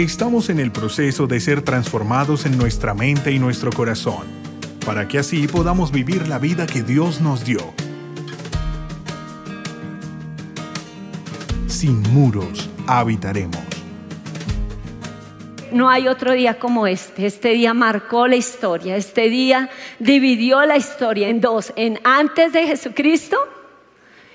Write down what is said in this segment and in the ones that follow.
Estamos en el proceso de ser transformados en nuestra mente y nuestro corazón, para que así podamos vivir la vida que Dios nos dio. Sin muros habitaremos. No hay otro día como este. Este día marcó la historia. Este día dividió la historia en dos, en antes de Jesucristo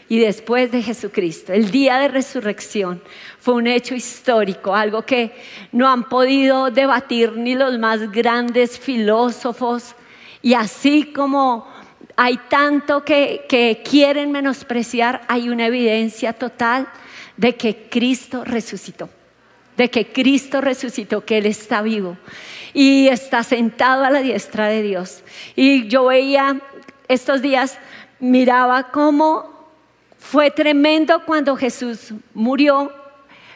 y después de Jesucristo. El día de resurrección fue un hecho histórico, algo que no han podido debatir ni los más grandes filósofos. Y así como hay tanto que, quieren menospreciar, hay una evidencia total de que Cristo resucitó de que Cristo resucitó, que Él está vivo y está sentado a la diestra de Dios. Y yo veía estos días, miraba cómo fue tremendo cuando Jesús murió,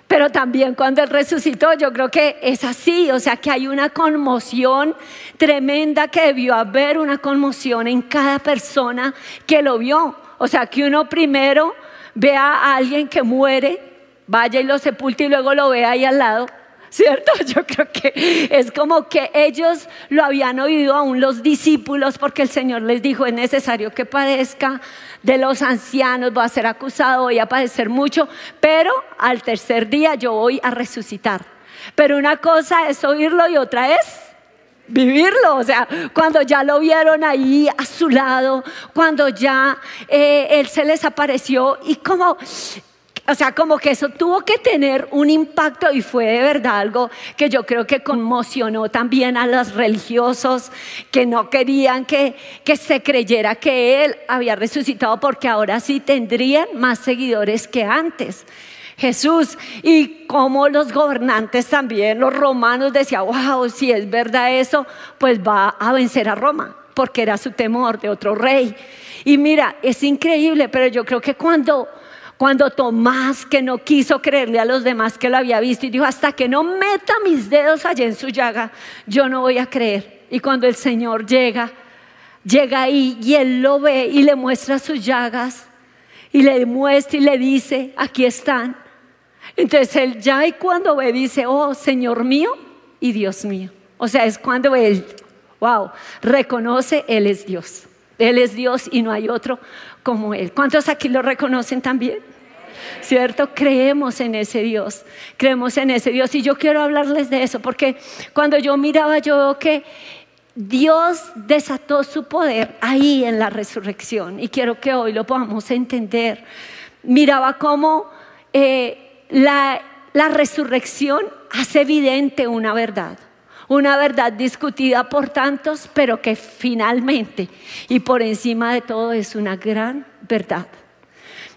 pero también cuando Él resucitó. Yo creo que es así, o sea que hay una conmoción tremenda que debió haber, una conmoción en cada persona que lo vio. O sea que uno primero vea a alguien que muere, vaya y lo sepulte y luego lo vea ahí al lado. ¿Cierto? Yo creo que es como que ellos lo habían oído aún los discípulos porque el Señor les dijo, es necesario que padezca de los ancianos, voy a ser acusado, voy a padecer mucho, pero al tercer día yo voy a resucitar. Pero una cosa es oírlo y otra es vivirlo, o sea, cuando ya lo vieron ahí a su lado, cuando ya eh, Él se les apareció y como o sea, como que eso tuvo que tener un impacto y fue de verdad algo que yo creo que conmocionó también a los religiosos que no querían que, que se creyera que Él había resucitado porque ahora sí tendrían más seguidores que antes. Jesús y como los gobernantes también, los romanos decían, wow, si es verdad eso, pues va a vencer a Roma, porque era su temor de otro rey. Y mira, es increíble, pero yo creo que cuando cuando Tomás, que no quiso creerle a los demás que lo había visto y dijo, hasta que no meta mis dedos allá en su llaga, yo no voy a creer. Y cuando el Señor llega, llega ahí y él lo ve y le muestra sus llagas y le muestra y le dice, aquí están. Entonces él ya y cuando ve dice, oh Señor mío y Dios mío. O sea, es cuando él, wow, reconoce, Él es Dios. Él es Dios y no hay otro como Él. ¿Cuántos aquí lo reconocen también? ¿Cierto? Creemos en ese Dios, creemos en ese Dios. Y yo quiero hablarles de eso, porque cuando yo miraba, yo veo que Dios desató su poder ahí en la resurrección. Y quiero que hoy lo podamos entender. Miraba cómo eh, la, la resurrección hace evidente una verdad una verdad discutida por tantos, pero que finalmente y por encima de todo es una gran verdad.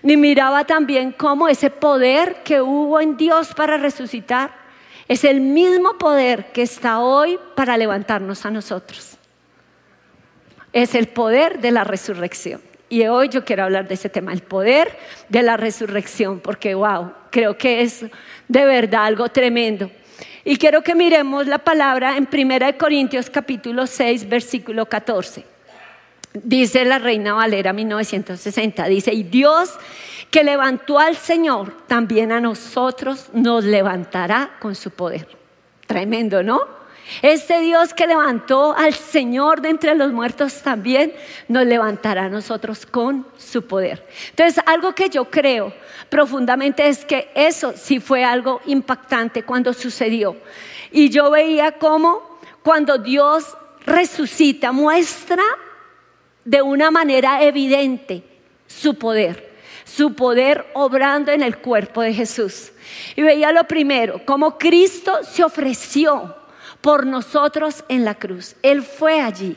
Y miraba también cómo ese poder que hubo en Dios para resucitar es el mismo poder que está hoy para levantarnos a nosotros. Es el poder de la resurrección. Y hoy yo quiero hablar de ese tema, el poder de la resurrección, porque wow, creo que es de verdad algo tremendo. Y quiero que miremos la palabra en 1 Corintios capítulo 6, versículo 14. Dice la Reina Valera 1960, dice, y Dios que levantó al Señor, también a nosotros nos levantará con su poder. Tremendo, ¿no? Este Dios que levantó al Señor de entre los muertos también nos levantará a nosotros con su poder. Entonces, algo que yo creo profundamente es que eso sí fue algo impactante cuando sucedió. Y yo veía cómo cuando Dios resucita, muestra de una manera evidente su poder su poder obrando en el cuerpo de Jesús. Y veía lo primero, como Cristo se ofreció por nosotros en la cruz. Él fue allí,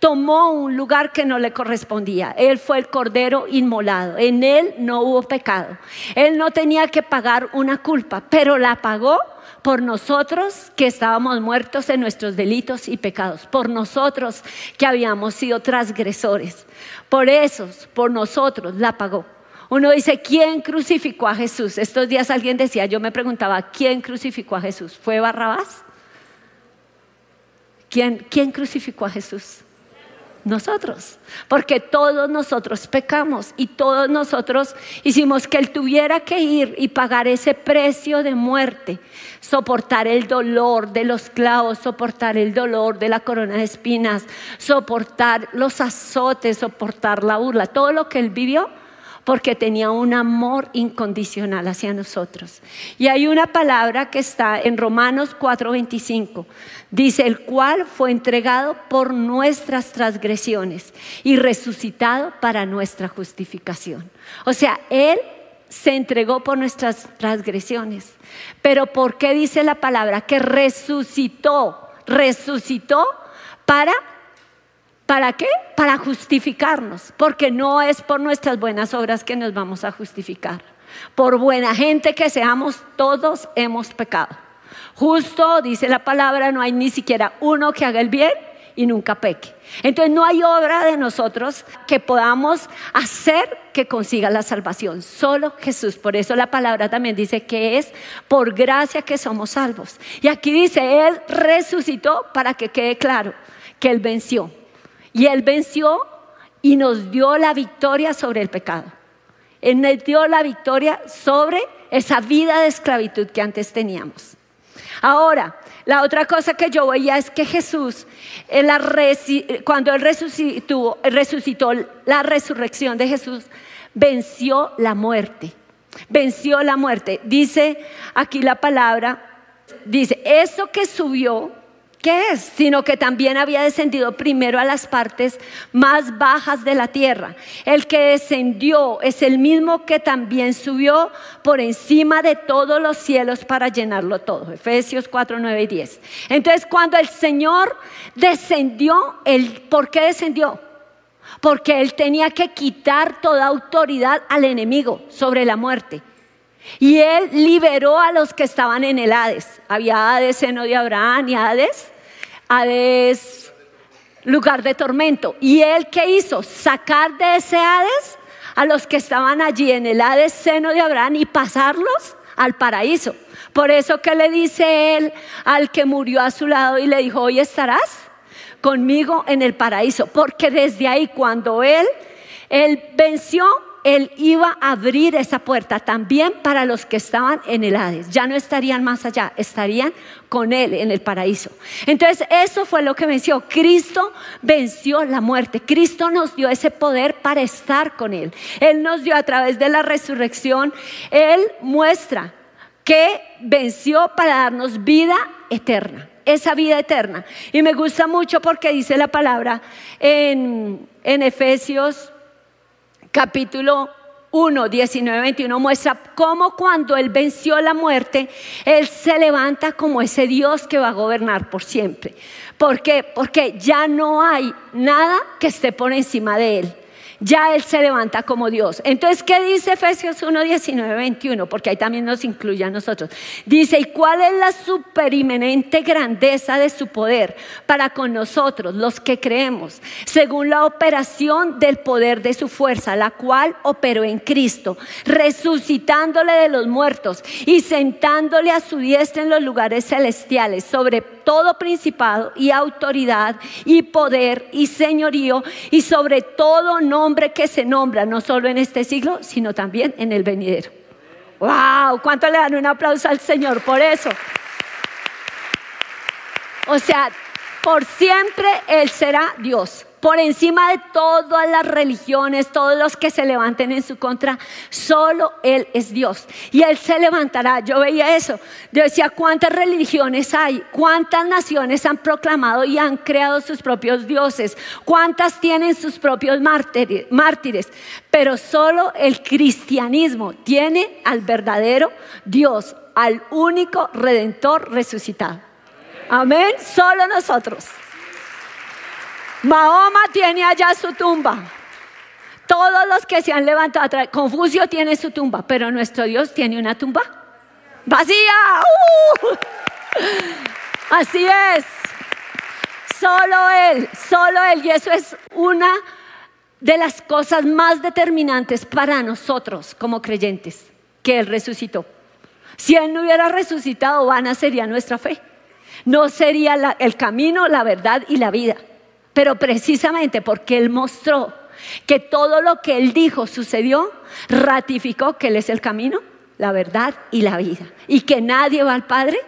tomó un lugar que no le correspondía. Él fue el cordero inmolado. En él no hubo pecado. Él no tenía que pagar una culpa, pero la pagó por nosotros que estábamos muertos en nuestros delitos y pecados, por nosotros que habíamos sido transgresores. Por esos, por nosotros, la pagó. Uno dice, ¿quién crucificó a Jesús? Estos días alguien decía, yo me preguntaba, ¿quién crucificó a Jesús? ¿Fue Barrabás? ¿Quién, crucificó a Jesús? nosotros, porque todos nosotros pecamos y todos nosotros hicimos que Él tuviera que ir y pagar ese precio de muerte, soportar el dolor de los clavos, soportar el dolor de la corona de espinas, soportar los azotes, soportar la burla, todo lo que Él vivió porque tenía un amor incondicional hacia nosotros. Y hay una palabra que está en Romanos 4:25. Dice, el cual fue entregado por nuestras transgresiones y resucitado para nuestra justificación. O sea, Él se entregó por nuestras transgresiones. Pero ¿por qué dice la palabra que resucitó? Resucitó para ¿Para qué? Para justificarnos, porque no es por nuestras buenas obras que nos vamos a justificar. Por buena gente que seamos, todos hemos pecado. Justo, dice la palabra, no hay ni siquiera uno que haga el bien y nunca peque. Entonces no hay obra de nosotros que podamos hacer que consiga la salvación, solo Jesús. Por eso la palabra también dice que es por gracia que somos salvos. Y aquí dice, Él resucitó para que quede claro que Él venció. Y Él venció y nos dio la victoria sobre el pecado. Él nos dio la victoria sobre esa vida de esclavitud que antes teníamos. Ahora, la otra cosa que yo veía es que Jesús, cuando Él resucitó, resucitó, la resurrección de Jesús, venció la muerte. Venció la muerte. Dice aquí la palabra, dice, eso que subió ¿Qué es? Sino que también había descendido primero a las partes más bajas de la tierra. El que descendió es el mismo que también subió por encima de todos los cielos para llenarlo todo. Efesios 4, 9 y 10. Entonces cuando el Señor descendió, ¿por qué descendió? Porque Él tenía que quitar toda autoridad al enemigo sobre la muerte. Y Él liberó a los que estaban en el Hades. Había Hades, seno de Abraham y Hades Hades, lugar de tormento. ¿Y él qué hizo? Sacar de ese Hades a los que estaban allí en el Hades seno de Abraham y pasarlos al paraíso. Por eso que le dice él al que murió a su lado y le dijo, hoy estarás conmigo en el paraíso. Porque desde ahí cuando él, él venció él iba a abrir esa puerta también para los que estaban en el Hades. Ya no estarían más allá, estarían con Él en el paraíso. Entonces, eso fue lo que venció. Cristo venció la muerte. Cristo nos dio ese poder para estar con Él. Él nos dio a través de la resurrección, Él muestra que venció para darnos vida eterna esa vida eterna. Y me gusta mucho porque dice la palabra en, en Efesios capítulo 1, 19, 21 muestra cómo cuando Él venció la muerte, Él se levanta como ese Dios que va a gobernar por siempre. ¿Por qué? Porque ya no hay nada que esté por encima de Él ya Él se levanta como Dios. Entonces, ¿qué dice Efesios 1, 19, 21? Porque ahí también nos incluye a nosotros. Dice, ¿y cuál es la superimenente grandeza de su poder para con nosotros, los que creemos? Según la operación del poder de su fuerza, la cual operó en Cristo, resucitándole de los muertos y sentándole a su diestra en los lugares celestiales, sobre todo principado y autoridad y poder y señorío y sobre todo nombre que se nombra no solo en este siglo, sino también en el venidero. ¡Wow! ¿Cuánto le dan un aplauso al Señor por eso? O sea, por siempre Él será Dios por encima de todas las religiones, todos los que se levanten en su contra, solo Él es Dios. Y Él se levantará. Yo veía eso. Yo decía, ¿cuántas religiones hay? ¿Cuántas naciones han proclamado y han creado sus propios dioses? ¿Cuántas tienen sus propios mártires? Pero solo el cristianismo tiene al verdadero Dios, al único redentor resucitado. Amén. Solo nosotros. Mahoma tiene allá su tumba. Todos los que se han levantado atrás, Confucio tiene su tumba, pero nuestro Dios tiene una tumba vacía. ¡Uh! Así es. Solo Él, solo Él. Y eso es una de las cosas más determinantes para nosotros como creyentes, que Él resucitó. Si Él no hubiera resucitado, vana sería nuestra fe. No sería el camino, la verdad y la vida. Pero precisamente porque Él mostró que todo lo que Él dijo sucedió, ratificó que Él es el camino, la verdad y la vida. Y que nadie va al Padre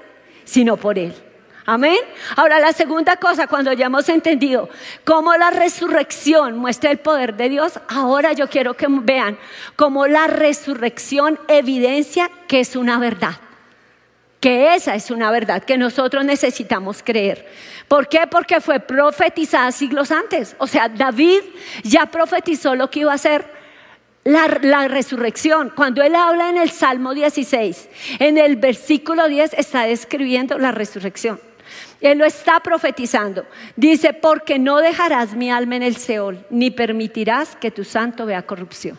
sino por Él. Amén. Ahora la segunda cosa, cuando ya hemos entendido cómo la resurrección muestra el poder de Dios, ahora yo quiero que vean cómo la resurrección evidencia que es una verdad. Que esa es una verdad que nosotros necesitamos creer. ¿Por qué? Porque fue profetizada siglos antes. O sea, David ya profetizó lo que iba a ser la, resurrección. Cuando él habla en el Salmo 16, en el versículo 10 está describiendo la resurrección. Él lo está profetizando. Dice, porque no dejarás mi alma en el Seol, ni permitirás que tu santo vea corrupción.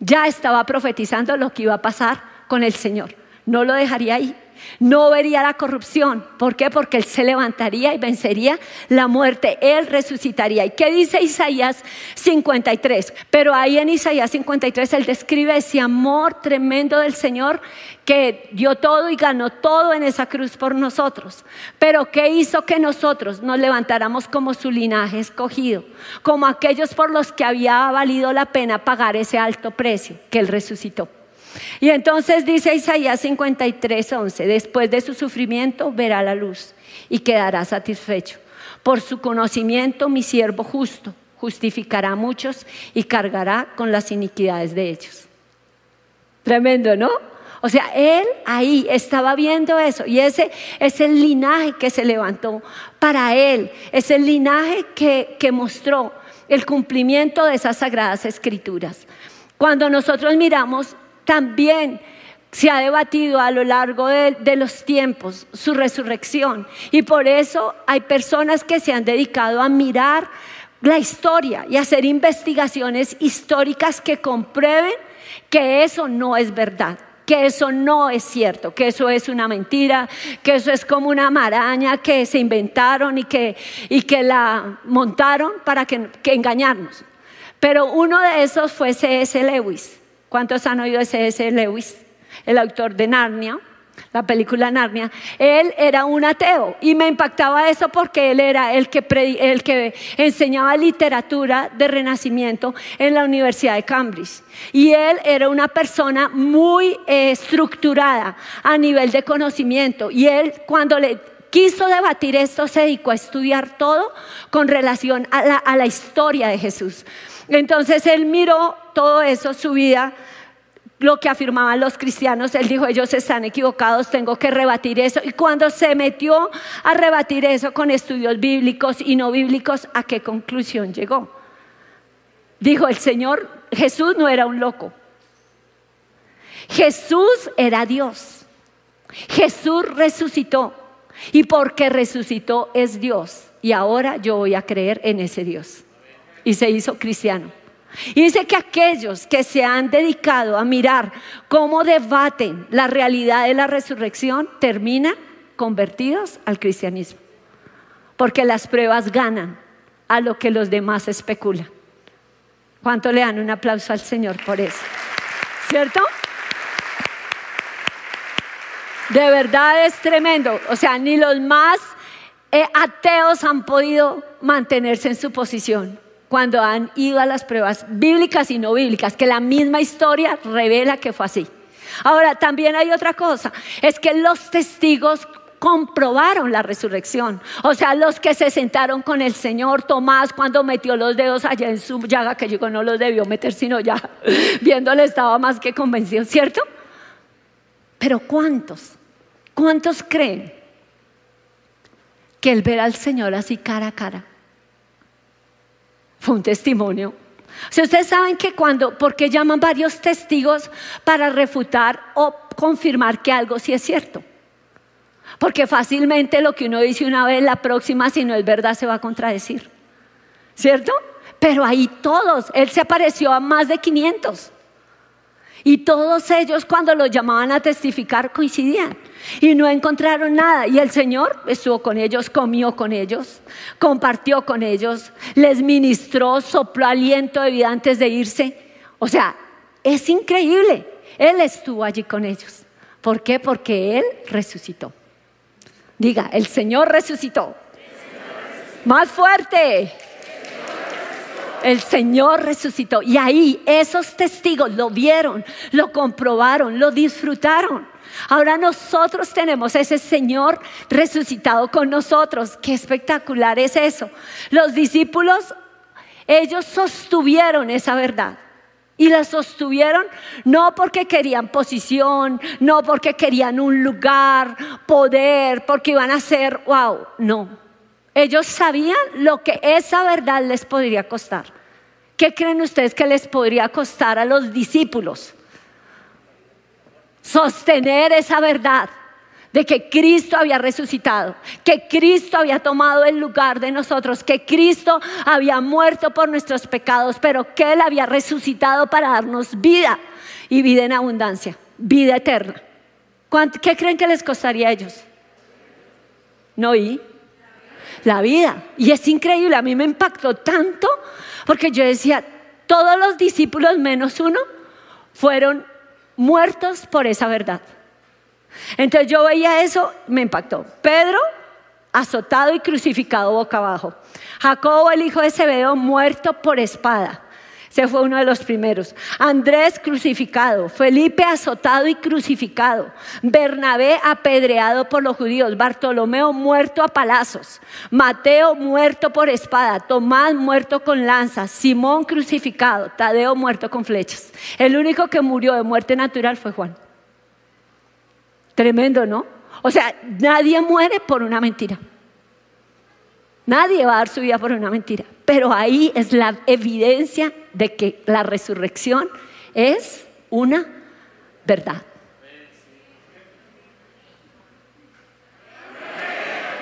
Ya estaba profetizando lo que iba a pasar con el Señor. No lo dejaría ahí no vería la corrupción. ¿Por qué? Porque Él se levantaría y vencería la muerte. Él resucitaría. ¿Y qué dice Isaías 53? Pero ahí en Isaías 53 Él describe ese amor tremendo del Señor que dio todo y ganó todo en esa cruz por nosotros. Pero ¿qué hizo que nosotros nos levantáramos como su linaje escogido? Como aquellos por los que había valido la pena pagar ese alto precio que Él resucitó. Y entonces dice Isaías 53, 11, después de su sufrimiento verá la luz y quedará satisfecho. Por su conocimiento mi siervo justo justificará a muchos y cargará con las iniquidades de ellos. Tremendo, ¿no? O sea, él ahí estaba viendo eso y ese es el linaje que se levantó para él, es el linaje que, que mostró el cumplimiento de esas sagradas escrituras. Cuando nosotros miramos también se ha debatido a lo largo de, los tiempos su resurrección. Y por eso hay personas que se han dedicado a mirar la historia y hacer investigaciones históricas que comprueben que eso no es verdad que eso no es cierto, que eso es una mentira, que eso es como una maraña que se inventaron y que, y que la montaron para que engañarnos. Pero uno de esos fue C.S. Lewis. ¿Cuántos han oído de C.S. Lewis, el autor de Narnia? la película Narnia, él era un ateo y me impactaba eso porque él era el que, enseñaba literatura de renacimiento en la Universidad de Cambridge. Y él era una persona muy eh, estructurada a nivel de conocimiento y él cuando le quiso debatir esto se dedicó a estudiar todo con relación a la, a la historia de Jesús. Entonces él miró todo eso, su vida, lo que afirmaban los cristianos, él dijo, ellos están equivocados, tengo que rebatir eso. Y cuando se metió a rebatir eso con estudios bíblicos y no bíblicos, ¿a qué conclusión llegó? Dijo, el Señor Jesús no era un loco. Jesús era Dios. Jesús resucitó. Y porque resucitó es Dios. Y ahora yo voy a creer en ese Dios y se hizo cristiano. Y dice que aquellos que se han dedicado a mirar cómo debaten la realidad de la resurrección terminan convertidos al cristianismo. Porque las pruebas ganan a lo que los demás especulan. ¿Cuánto le dan un aplauso al Señor por eso? ¿Cierto? De verdad es tremendo. O sea, ni los más eh, ateos han podido mantenerse en su posición cuando han ido a las pruebas bíblicas y no bíblicas, que la misma historia revela que fue así. Ahora, también hay otra cosa, es que los testigos comprobaron la resurrección. O sea, los que se sentaron con el Señor, Tomás cuando metió los dedos allá en su llaga, que llegó no los debió meter, sino ya viéndole estaba más que convencido, ¿cierto? Pero ¿cuántos? ¿Cuántos creen que el ver al Señor así cara a cara fue un testimonio. Si ustedes saben que cuando, porque llaman varios testigos para refutar o confirmar que algo sí es cierto. Porque fácilmente lo que uno dice una vez, la próxima, si no es verdad, se va a contradecir. ¿Cierto? Pero ahí todos, él se apareció a más de 500. Y todos ellos cuando los llamaban a testificar coincidían y no encontraron nada. Y el Señor estuvo con ellos, comió con ellos, compartió con ellos, les ministró, sopló aliento de vida antes de irse. O sea, es increíble. Él estuvo allí con ellos. ¿Por qué? Porque Él resucitó. Diga, el Señor resucitó. Más fuerte. El Señor resucitó. Y ahí esos testigos lo vieron, lo comprobaron, lo disfrutaron. Ahora nosotros tenemos ese Señor resucitado con nosotros. Qué espectacular es eso. Los discípulos, ellos sostuvieron esa verdad. Y la sostuvieron no porque querían posición, no porque querían un lugar, poder, porque iban a ser, wow, no. Ellos sabían lo que esa verdad les podría costar. ¿Qué creen ustedes que les podría costar a los discípulos? Sostener esa verdad de que Cristo había resucitado, que Cristo había tomado el lugar de nosotros, que Cristo había muerto por nuestros pecados, pero que Él había resucitado para darnos vida y vida en abundancia, vida eterna. ¿Qué creen que les costaría a ellos? No y la vida. Y es increíble, a mí me impactó tanto porque yo decía, todos los discípulos menos uno fueron muertos por esa verdad. Entonces yo veía eso, me impactó. Pedro, azotado y crucificado boca abajo. Jacobo, el hijo de Zebedeo, muerto por espada. Ese fue uno de los primeros. Andrés crucificado, Felipe azotado y crucificado, Bernabé apedreado por los judíos, Bartolomeo muerto a palazos, Mateo muerto por espada, Tomás muerto con lanzas, Simón crucificado, Tadeo muerto con flechas. El único que murió de muerte natural fue Juan. Tremendo, ¿no? O sea, nadie muere por una mentira. Nadie va a dar su vida por una mentira. Pero ahí es la evidencia de que la resurrección es una verdad.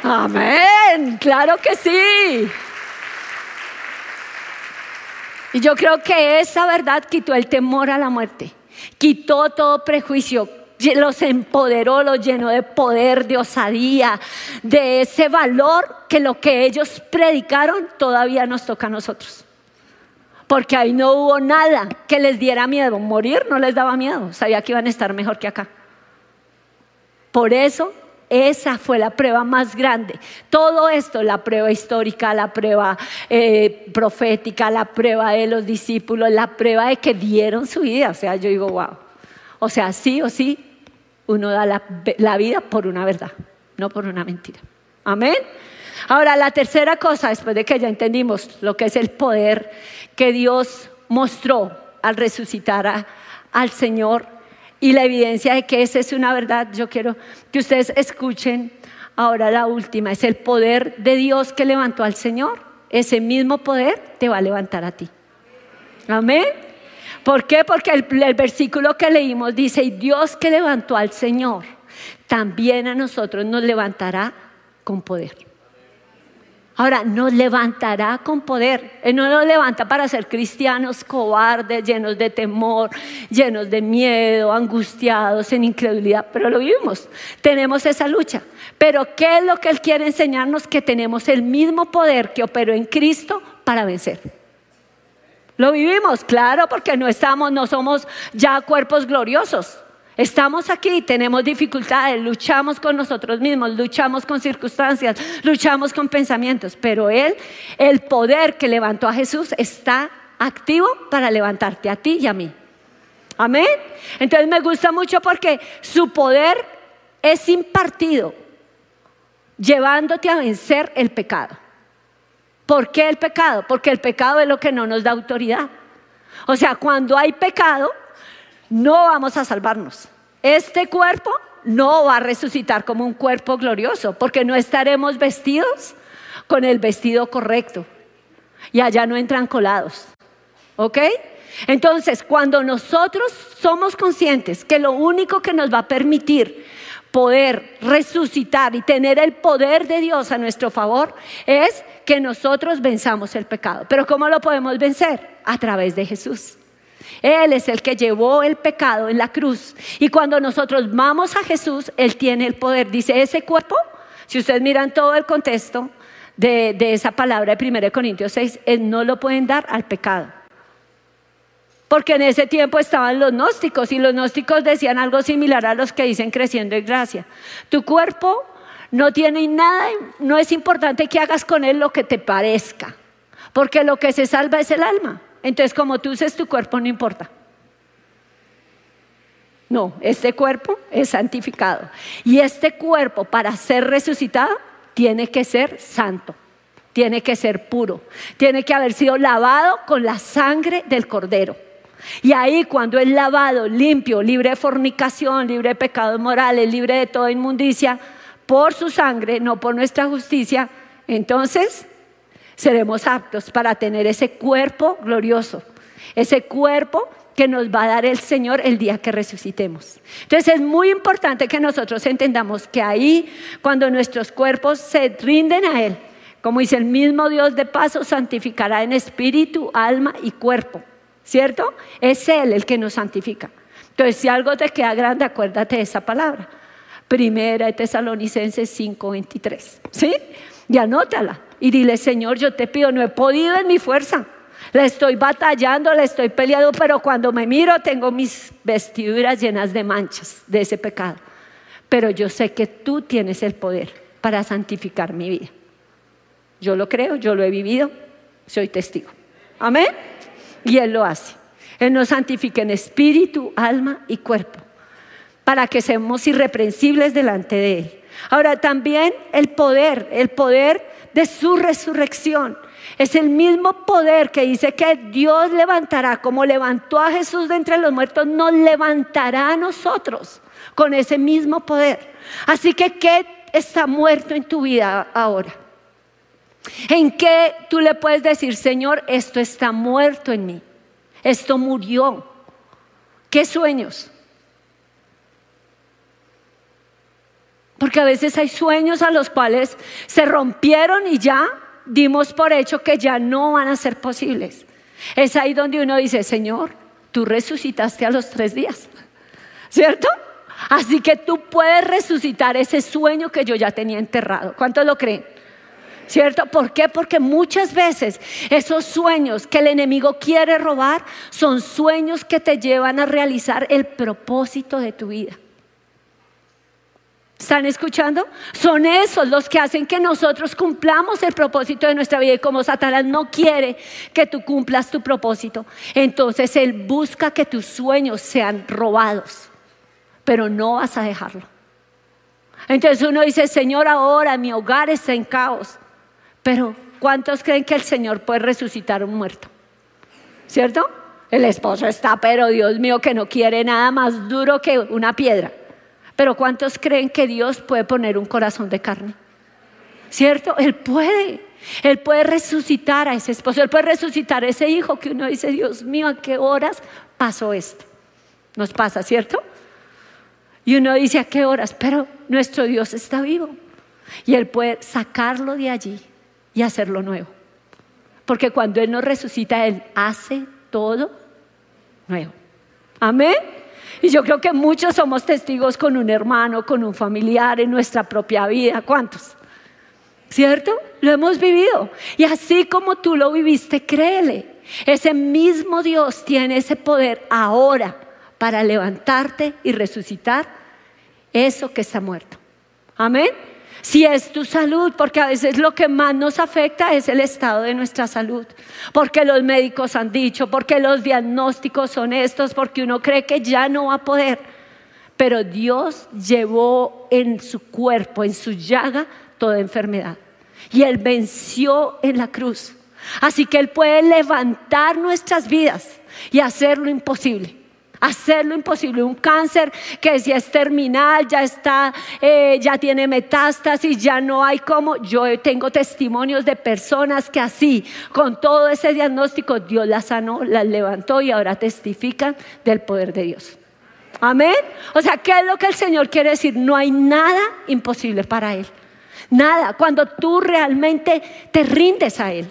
Amén, claro que sí. Y yo creo que esa verdad quitó el temor a la muerte, quitó todo prejuicio, los empoderó, los llenó de poder, de osadía, de ese valor que lo que ellos predicaron todavía nos toca a nosotros. Porque ahí no hubo nada que les diera miedo. Morir no les daba miedo, sabía que iban a estar mejor que acá. Por eso esa fue la prueba más grande. Todo esto, la prueba histórica, la prueba eh, profética, la prueba de los discípulos, la prueba de que dieron su vida. O sea, yo digo, wow. O sea, sí o sí, uno da la, vida por una verdad, no por una mentira. Amén. Ahora, la tercera cosa, después de que ya entendimos lo que es el poder que Dios mostró al resucitar al Señor y la evidencia de que esa es una verdad, yo quiero que ustedes escuchen ahora la última, es el poder de Dios que levantó al Señor. Ese mismo poder te va a levantar a ti. Amén. ¿Por qué? Porque el, versículo que leímos dice, y Dios que levantó al Señor, también a nosotros nos levantará con poder. Ahora, nos levantará con poder. Él no nos levanta para ser cristianos cobardes, llenos de temor, llenos de miedo, angustiados, en incredulidad, pero lo vivimos. Tenemos esa lucha. Pero ¿qué es lo que Él quiere enseñarnos? Que tenemos el mismo poder que operó en Cristo para vencer. Lo vivimos, claro, porque no estamos, no somos ya cuerpos gloriosos. Estamos aquí, tenemos dificultades, luchamos con nosotros mismos, luchamos con circunstancias, luchamos con pensamientos, pero Él, el poder que levantó a Jesús está activo para levantarte a ti y a mí. Amén. Entonces me gusta mucho porque su poder es impartido, llevándote a vencer el pecado. ¿Por qué el pecado? Porque el pecado es lo que no nos da autoridad. O sea, cuando hay pecado, no vamos a salvarnos. Este cuerpo no va a resucitar como un cuerpo glorioso, porque no estaremos vestidos con el vestido correcto. Y allá no entran colados. ¿Ok? Entonces, cuando nosotros somos conscientes que lo único que nos va a permitir poder resucitar y tener el poder de Dios a nuestro favor es que nosotros venzamos el pecado. Pero ¿cómo lo podemos vencer? A través de Jesús. Él es el que llevó el pecado en la cruz. Y cuando nosotros vamos a Jesús, Él tiene el poder. Dice, ese cuerpo, si ustedes miran todo el contexto de, esa palabra de 1 Corintios 6, Él no lo pueden dar al pecado. Porque en ese tiempo estaban los gnósticos y los gnósticos decían algo similar a los que dicen creciendo en gracia. Tu cuerpo no tiene nada, no es importante que hagas con él lo que te parezca, porque lo que se salva es el alma. Entonces, como tú uses tu cuerpo, no importa. No, este cuerpo es santificado. Y este cuerpo, para ser resucitado, tiene que ser santo, tiene que ser puro, tiene que haber sido lavado con la sangre del cordero. Y ahí cuando es lavado, limpio, libre de fornicación, libre de pecados morales, libre de toda inmundicia, por su sangre, no por nuestra justicia, entonces seremos aptos para tener ese cuerpo glorioso, ese cuerpo que nos va a dar el Señor el día que resucitemos. Entonces es muy importante que nosotros entendamos que ahí, cuando nuestros cuerpos se rinden a Él, como dice el mismo Dios de paso, santificará en espíritu, alma y cuerpo. ¿Cierto? Es Él el que nos santifica. Entonces, si algo te queda grande, acuérdate de esa palabra. Primera de Tesalonicenses 5:23. ¿Sí? Y anótala. Y dile, Señor, yo te pido, no he podido en mi fuerza la estoy batallando, la estoy peleando, pero cuando me miro tengo mis vestiduras llenas de manchas de ese pecado. Pero yo sé que tú tienes el poder para santificar mi vida. Yo lo creo, yo lo he vivido, soy testigo. Amén. Y Él lo hace. Él nos santifica en espíritu, alma y cuerpo, para que seamos irreprensibles delante de Él. Ahora también el poder, el poder de su resurrección. Es el mismo poder que dice que Dios levantará, como levantó a Jesús de entre los muertos, nos levantará a nosotros con ese mismo poder. Así que, ¿qué está muerto en tu vida ahora? ¿En qué tú le puedes decir, Señor, esto está muerto en mí? Esto murió. ¿Qué sueños? Porque a veces hay sueños a los cuales se rompieron y ya dimos por hecho que ya no van a ser posibles. Es ahí donde uno dice, Señor, tú resucitaste a los tres días, ¿cierto? Así que tú puedes resucitar ese sueño que yo ya tenía enterrado. ¿Cuántos lo creen? ¿Cierto? ¿Por qué? Porque muchas veces esos sueños que el enemigo quiere robar son sueños que te llevan a realizar el propósito de tu vida. ¿Están escuchando? Son esos los que hacen que nosotros cumplamos el propósito de nuestra vida. Y como Satanás no quiere que tú cumplas tu propósito, entonces Él busca que tus sueños sean robados. Pero no vas a dejarlo. Entonces uno dice, Señor, ahora mi hogar está en caos. Pero ¿cuántos creen que el Señor puede resucitar un muerto? ¿Cierto? El esposo está, pero Dios mío, que no quiere nada más duro que una piedra. Pero ¿cuántos creen que Dios puede poner un corazón de carne? ¿Cierto? Él puede. Él puede resucitar a ese esposo, Él puede resucitar a ese hijo que uno dice, Dios mío, ¿a qué horas pasó esto? Nos pasa, ¿cierto? Y uno dice, ¿a qué horas? Pero nuestro Dios está vivo. Y Él puede sacarlo de allí y hacerlo nuevo. Porque cuando Él nos resucita, Él hace todo nuevo. Amén. Y yo creo que muchos somos testigos con un hermano, con un familiar en nuestra propia vida. ¿Cuántos? ¿Cierto? Lo hemos vivido. Y así como tú lo viviste, créele. Ese mismo Dios tiene ese poder ahora para levantarte y resucitar eso que está muerto. Amén si es tu salud, porque a veces lo que más nos afecta es el estado de nuestra salud, porque los médicos han dicho, porque los diagnósticos son estos, porque uno cree que ya no va a poder, pero Dios llevó en su cuerpo, en su llaga, toda enfermedad. Y Él venció en la cruz. Así que Él puede levantar nuestras vidas y hacer lo imposible hacer lo imposible. Un cáncer que si es terminal, ya está, eh, ya tiene metástasis, ya no hay cómo. Yo tengo testimonios de personas que así, con todo ese diagnóstico, Dios las sanó, las levantó y ahora testifican del poder de Dios. Amén. O sea, ¿qué es lo que el Señor quiere decir? No hay nada imposible para Él. Nada. Cuando tú realmente te rindes a Él.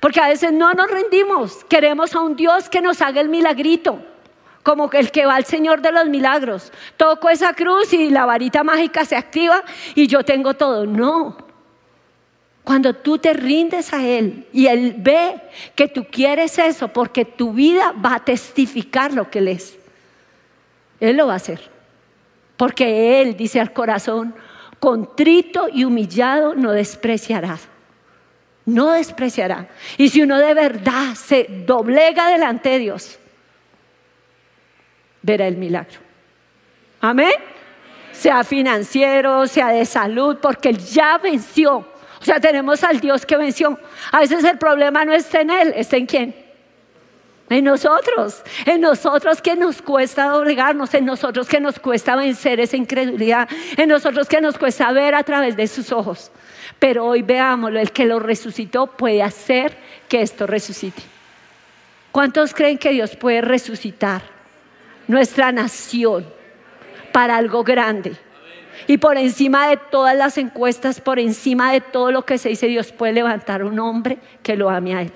Porque a veces no nos rendimos. Queremos a un Dios que nos haga el milagrito como el que va al Señor de los milagros. Toco esa cruz y la varita mágica se activa y yo tengo todo. No. Cuando tú te rindes a Él y Él ve que tú quieres eso porque tu vida va a testificar lo que Él es, Él lo va a hacer. Porque Él dice al corazón, contrito y humillado no despreciará. No despreciará. Y si uno de verdad se doblega delante de Dios, verá el milagro. Amén. Sea financiero, sea de salud, porque Él ya venció. O sea, tenemos al Dios que venció. A veces el problema no está en Él, está en quién. En nosotros, en nosotros que nos cuesta doblegarnos, en nosotros que nos cuesta vencer esa incredulidad, en nosotros que nos cuesta ver a través de sus ojos. Pero hoy veámoslo, el que lo resucitó puede hacer que esto resucite. ¿Cuántos creen que Dios puede resucitar nuestra nación para algo grande? Y por encima de todas las encuestas, por encima de todo lo que se dice, Dios puede levantar un hombre que lo ame a Él.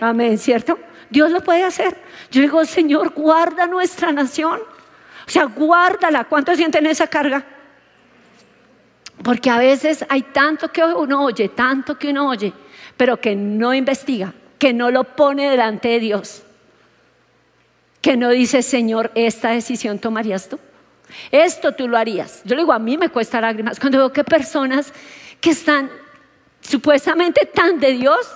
Amén, ¿cierto? Dios lo puede hacer. Yo digo, Señor, guarda nuestra nación. O sea, guárdala. ¿Cuántos sienten esa carga? Porque a veces hay tanto que uno oye, tanto que uno oye, pero que no investiga, que no lo pone delante de Dios. Que no dice, Señor, esta decisión tomarías tú. Esto tú lo harías. Yo le digo, a mí me cuesta lágrimas cuando veo que personas que están supuestamente tan de Dios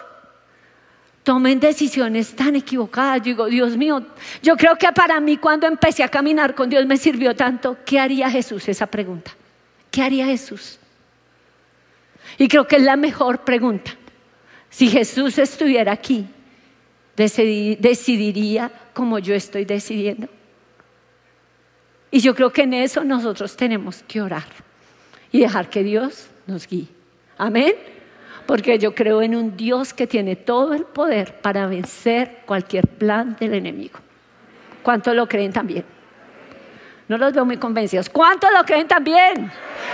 tomen decisiones tan equivocadas. Yo digo, Dios mío, yo creo que para mí cuando empecé a caminar con Dios me sirvió tanto. ¿Qué haría Jesús? Esa pregunta. ¿Qué haría Jesús? Y creo que es la mejor pregunta. Si Jesús estuviera aquí, decidiría como yo estoy decidiendo. Y yo creo que en eso nosotros tenemos que orar y dejar que Dios nos guíe. Amén. Porque yo creo en un Dios que tiene todo el poder para vencer cualquier plan del enemigo. ¿Cuántos lo creen también? No los veo muy convencidos. ¿Cuántos lo creen también?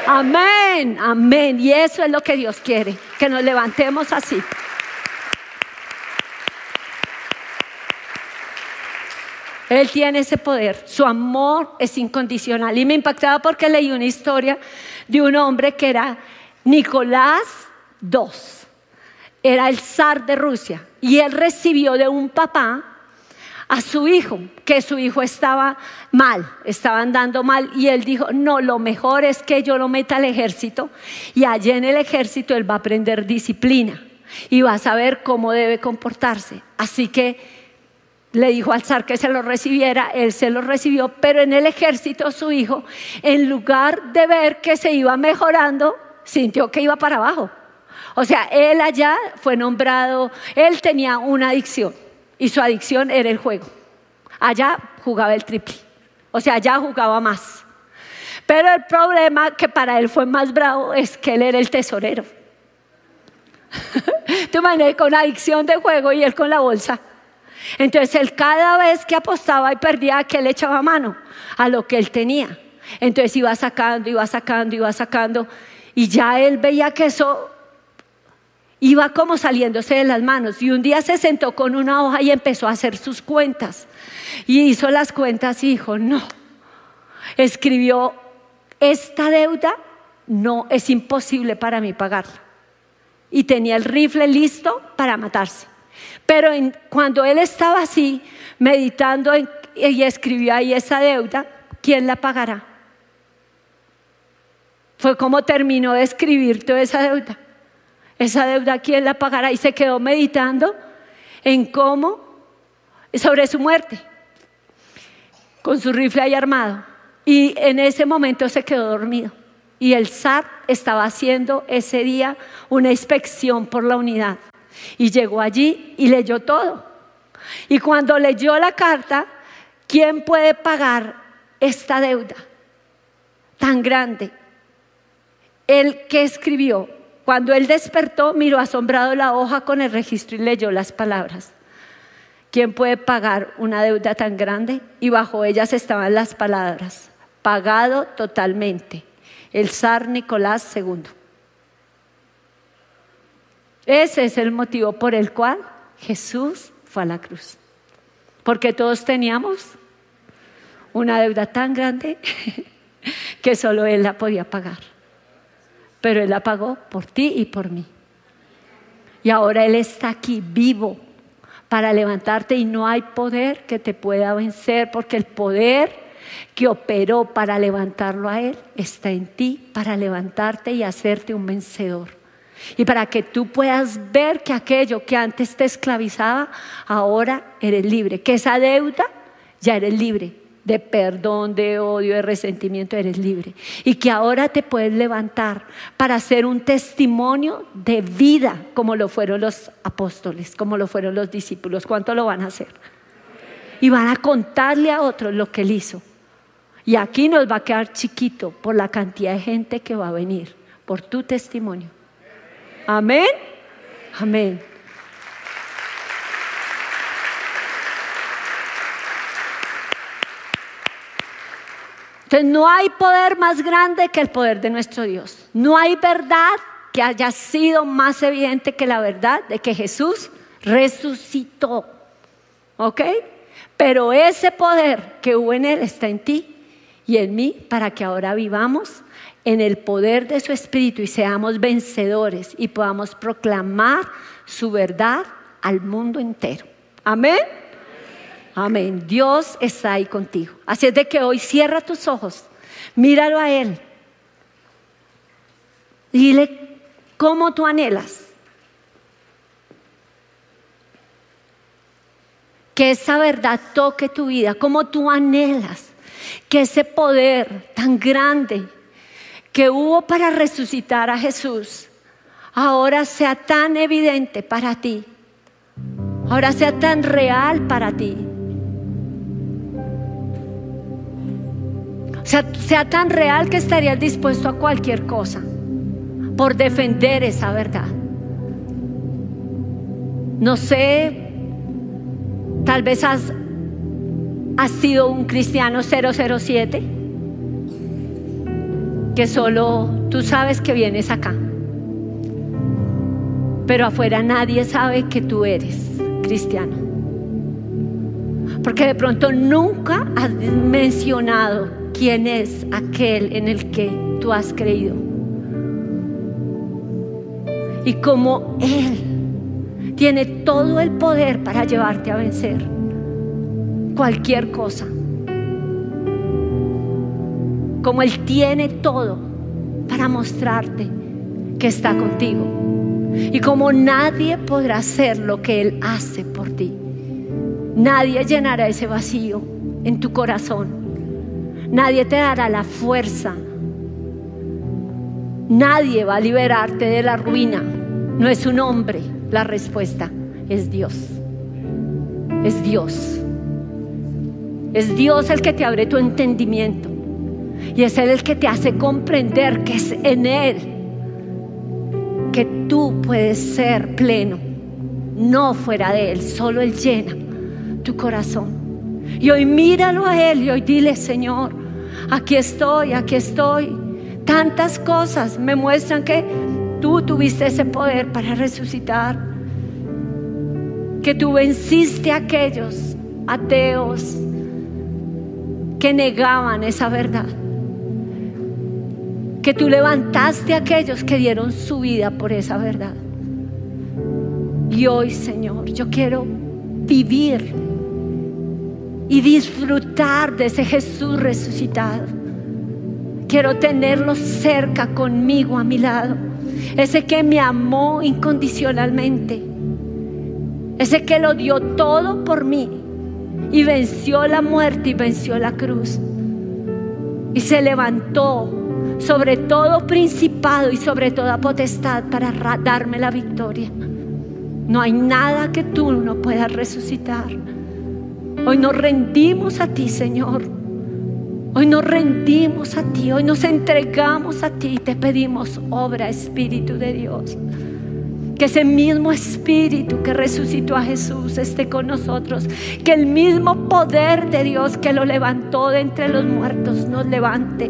Amén, amén. Y eso es lo que Dios quiere, que nos levantemos así. Él tiene ese poder, su amor es incondicional. Y me impactaba porque leí una historia de un hombre que era Nicolás II, era el zar de Rusia, y él recibió de un papá a su hijo, que su hijo estaba mal, estaba andando mal, y él dijo, no, lo mejor es que yo lo meta al ejército, y allí en el ejército él va a aprender disciplina, y va a saber cómo debe comportarse. Así que le dijo al zar que se lo recibiera, él se lo recibió, pero en el ejército su hijo, en lugar de ver que se iba mejorando, sintió que iba para abajo. O sea, él allá fue nombrado, él tenía una adicción y su adicción era el juego. Allá jugaba el triple, o sea, allá jugaba más. Pero el problema que para él fue más bravo es que él era el tesorero. Tú imaginas con adicción de juego y él con la bolsa. Entonces él cada vez que apostaba y perdía, que él echaba mano a lo que él tenía. Entonces iba sacando, iba sacando, iba sacando. Y ya él veía que eso iba como saliéndose de las manos. Y un día se sentó con una hoja y empezó a hacer sus cuentas. Y hizo las cuentas y dijo, no. Escribió, esta deuda no es imposible para mí pagarla. Y tenía el rifle listo para matarse. Pero cuando él estaba así, meditando y escribió ahí esa deuda, ¿quién la pagará? Fue como terminó de escribir toda esa deuda. Esa deuda, ¿quién la pagará? Y se quedó meditando en cómo, sobre su muerte, con su rifle ahí armado. Y en ese momento se quedó dormido. Y el zar estaba haciendo ese día una inspección por la unidad. Y llegó allí y leyó todo. Y cuando leyó la carta, ¿quién puede pagar esta deuda tan grande? El que escribió, cuando él despertó, miró asombrado la hoja con el registro y leyó las palabras. ¿Quién puede pagar una deuda tan grande? Y bajo ellas estaban las palabras, pagado totalmente, el zar Nicolás II. Ese es el motivo por el cual Jesús fue a la cruz. Porque todos teníamos una deuda tan grande que solo Él la podía pagar. Pero Él la pagó por ti y por mí. Y ahora Él está aquí vivo para levantarte y no hay poder que te pueda vencer porque el poder que operó para levantarlo a Él está en ti para levantarte y hacerte un vencedor. Y para que tú puedas ver que aquello que antes te esclavizaba, ahora eres libre. Que esa deuda ya eres libre. De perdón, de odio, de resentimiento, eres libre. Y que ahora te puedes levantar para hacer un testimonio de vida, como lo fueron los apóstoles, como lo fueron los discípulos. ¿Cuánto lo van a hacer? Y van a contarle a otros lo que él hizo. Y aquí nos va a quedar chiquito por la cantidad de gente que va a venir, por tu testimonio. Amén. Amén. Entonces no hay poder más grande que el poder de nuestro Dios. No hay verdad que haya sido más evidente que la verdad de que Jesús resucitó. ¿Ok? Pero ese poder que hubo en Él está en ti y en mí para que ahora vivamos en el poder de su Espíritu y seamos vencedores y podamos proclamar su verdad al mundo entero. Amén. Amén. Dios está ahí contigo. Así es de que hoy cierra tus ojos, míralo a Él. Dile cómo tú anhelas. Que esa verdad toque tu vida, cómo tú anhelas que ese poder tan grande que hubo para resucitar a Jesús ahora sea tan evidente para ti, ahora sea tan real para ti. Sea, sea tan real que estarías dispuesto a cualquier cosa por defender esa verdad. No sé, tal vez has, has sido un cristiano 007 que solo tú sabes que vienes acá. Pero afuera nadie sabe que tú eres cristiano. Porque de pronto nunca has mencionado quién es aquel en el que tú has creído. Y como Él tiene todo el poder para llevarte a vencer cualquier cosa como Él tiene todo para mostrarte que está contigo. Y como nadie podrá hacer lo que Él hace por ti. Nadie llenará ese vacío en tu corazón. Nadie te dará la fuerza. Nadie va a liberarte de la ruina. No es un hombre la respuesta, es Dios. Es Dios. Es Dios el que te abre tu entendimiento. Y es Él el que te hace comprender que es en Él que tú puedes ser pleno, no fuera de Él, solo Él llena tu corazón. Y hoy míralo a Él y hoy dile, Señor, aquí estoy, aquí estoy. Tantas cosas me muestran que tú tuviste ese poder para resucitar, que tú venciste a aquellos ateos que negaban esa verdad que tú levantaste a aquellos que dieron su vida por esa verdad. Y hoy, Señor, yo quiero vivir y disfrutar de ese Jesús resucitado. Quiero tenerlo cerca conmigo, a mi lado. Ese que me amó incondicionalmente. Ese que lo dio todo por mí y venció la muerte y venció la cruz. Y se levantó sobre todo principado y sobre toda potestad para darme la victoria. No hay nada que tú no puedas resucitar. Hoy nos rendimos a ti, Señor. Hoy nos rendimos a ti, hoy nos entregamos a ti y te pedimos obra, Espíritu de Dios. Que ese mismo Espíritu que resucitó a Jesús esté con nosotros. Que el mismo poder de Dios que lo levantó de entre los muertos nos levante.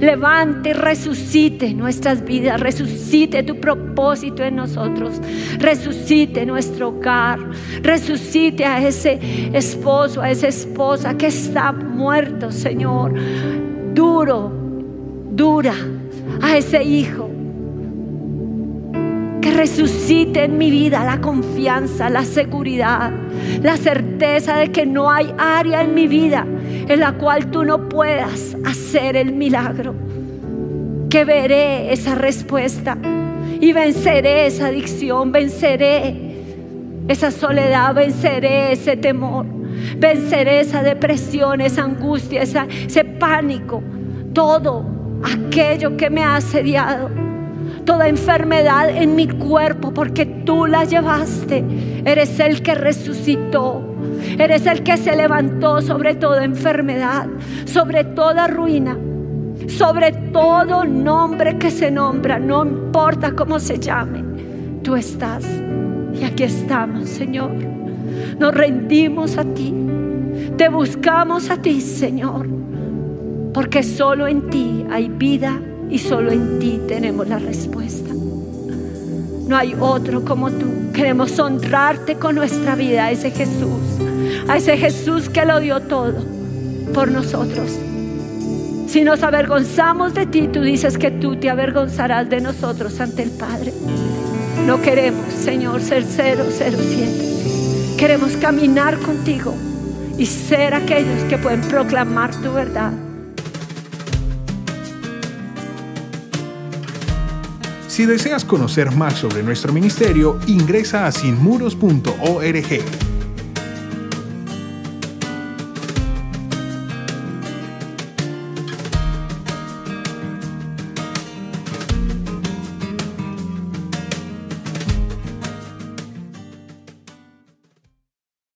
Levante, resucite nuestras vidas. Resucite tu propósito en nosotros. Resucite nuestro hogar. Resucite a ese esposo, a esa esposa que está muerto, Señor. Duro, dura. A ese hijo que resucite en mi vida la confianza, la seguridad, la certeza de que no hay área en mi vida en la cual tú no puedas hacer el milagro, que veré esa respuesta y venceré esa adicción, venceré esa soledad, venceré ese temor, venceré esa depresión, esa angustia, ese pánico, todo aquello que me ha asediado, toda enfermedad en mi cuerpo, porque tú la llevaste, eres el que resucitó. Eres el que se levantó sobre toda enfermedad, sobre toda ruina, sobre todo nombre que se nombra, no importa cómo se llame, tú estás. Y aquí estamos, Señor. Nos rendimos a ti. Te buscamos a ti, Señor. Porque solo en ti hay vida y solo en ti tenemos la respuesta. No hay otro como tú. Queremos honrarte con nuestra vida a ese Jesús. A ese Jesús que lo dio todo por nosotros. Si nos avergonzamos de ti, tú dices que tú te avergonzarás de nosotros ante el Padre. No queremos, Señor, ser 007. Queremos caminar contigo y ser aquellos que pueden proclamar tu verdad. Si deseas conocer más sobre nuestro ministerio, ingresa a sinmuros.org.